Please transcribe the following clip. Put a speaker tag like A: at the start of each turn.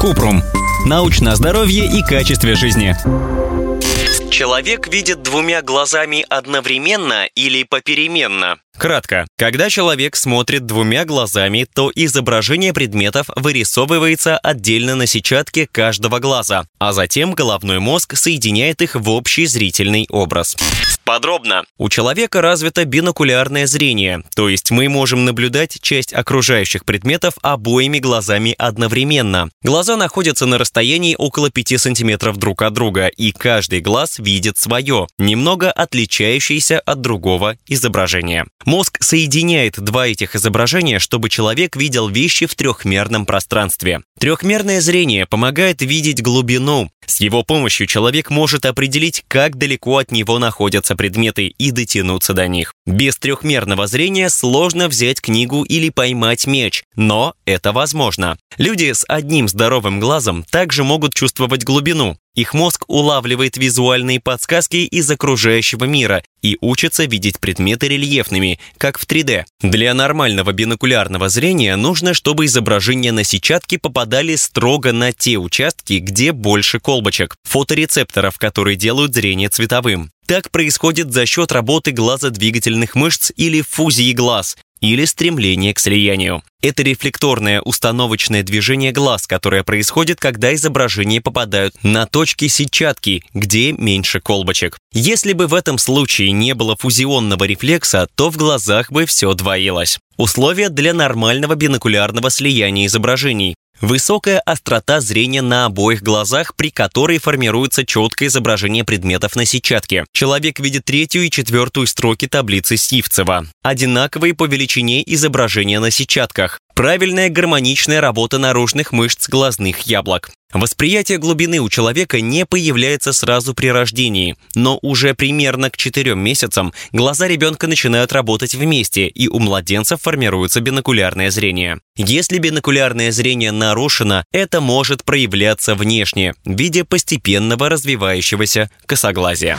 A: Купрум. Научное здоровье и качестве жизни.
B: Человек видит двумя глазами одновременно или попеременно?
C: Кратко. Когда человек смотрит двумя глазами, то изображение предметов вырисовывается отдельно на сетчатке каждого глаза, а затем головной мозг соединяет их в общий зрительный образ.
B: Подробно.
C: У человека развито бинокулярное зрение, то есть мы можем наблюдать часть окружающих предметов обоими глазами одновременно. Глаза находятся на расстоянии около 5 сантиметров друг от друга, и каждый глаз видит свое, немного отличающееся от другого изображения. Мозг соединяет два этих изображения, чтобы человек видел вещи в трехмерном пространстве. Трехмерное зрение помогает видеть глубину. С его помощью человек может определить, как далеко от него находятся предметы и дотянуться до них. Без трехмерного зрения сложно взять книгу или поймать меч, но это возможно. Люди с одним здоровым глазом также могут чувствовать глубину. Их мозг улавливает визуальные подсказки из окружающего мира и учится видеть предметы рельефными, как в 3D. Для нормального бинокулярного зрения нужно, чтобы изображения на сетчатке попадали строго на те участки, где больше колбочек, фоторецепторов, которые делают зрение цветовым. Так происходит за счет работы глазодвигательных мышц или фузии глаз, или стремление к слиянию. Это рефлекторное установочное движение глаз, которое происходит, когда изображения попадают на точки сетчатки, где меньше колбочек. Если бы в этом случае не было фузионного рефлекса, то в глазах бы все двоилось. Условия для нормального бинокулярного слияния изображений. Высокая острота зрения на обоих глазах, при которой формируется четкое изображение предметов на сетчатке. Человек видит третью и четвертую строки таблицы Сивцева. Одинаковые по величине изображения на сетчатках. Правильная гармоничная работа наружных мышц глазных яблок. Восприятие глубины у человека не появляется сразу при рождении, но уже примерно к 4 месяцам глаза ребенка начинают работать вместе, и у младенцев формируется бинокулярное зрение. Если бинокулярное зрение нарушено, это может проявляться внешне, в виде постепенного развивающегося косоглазия.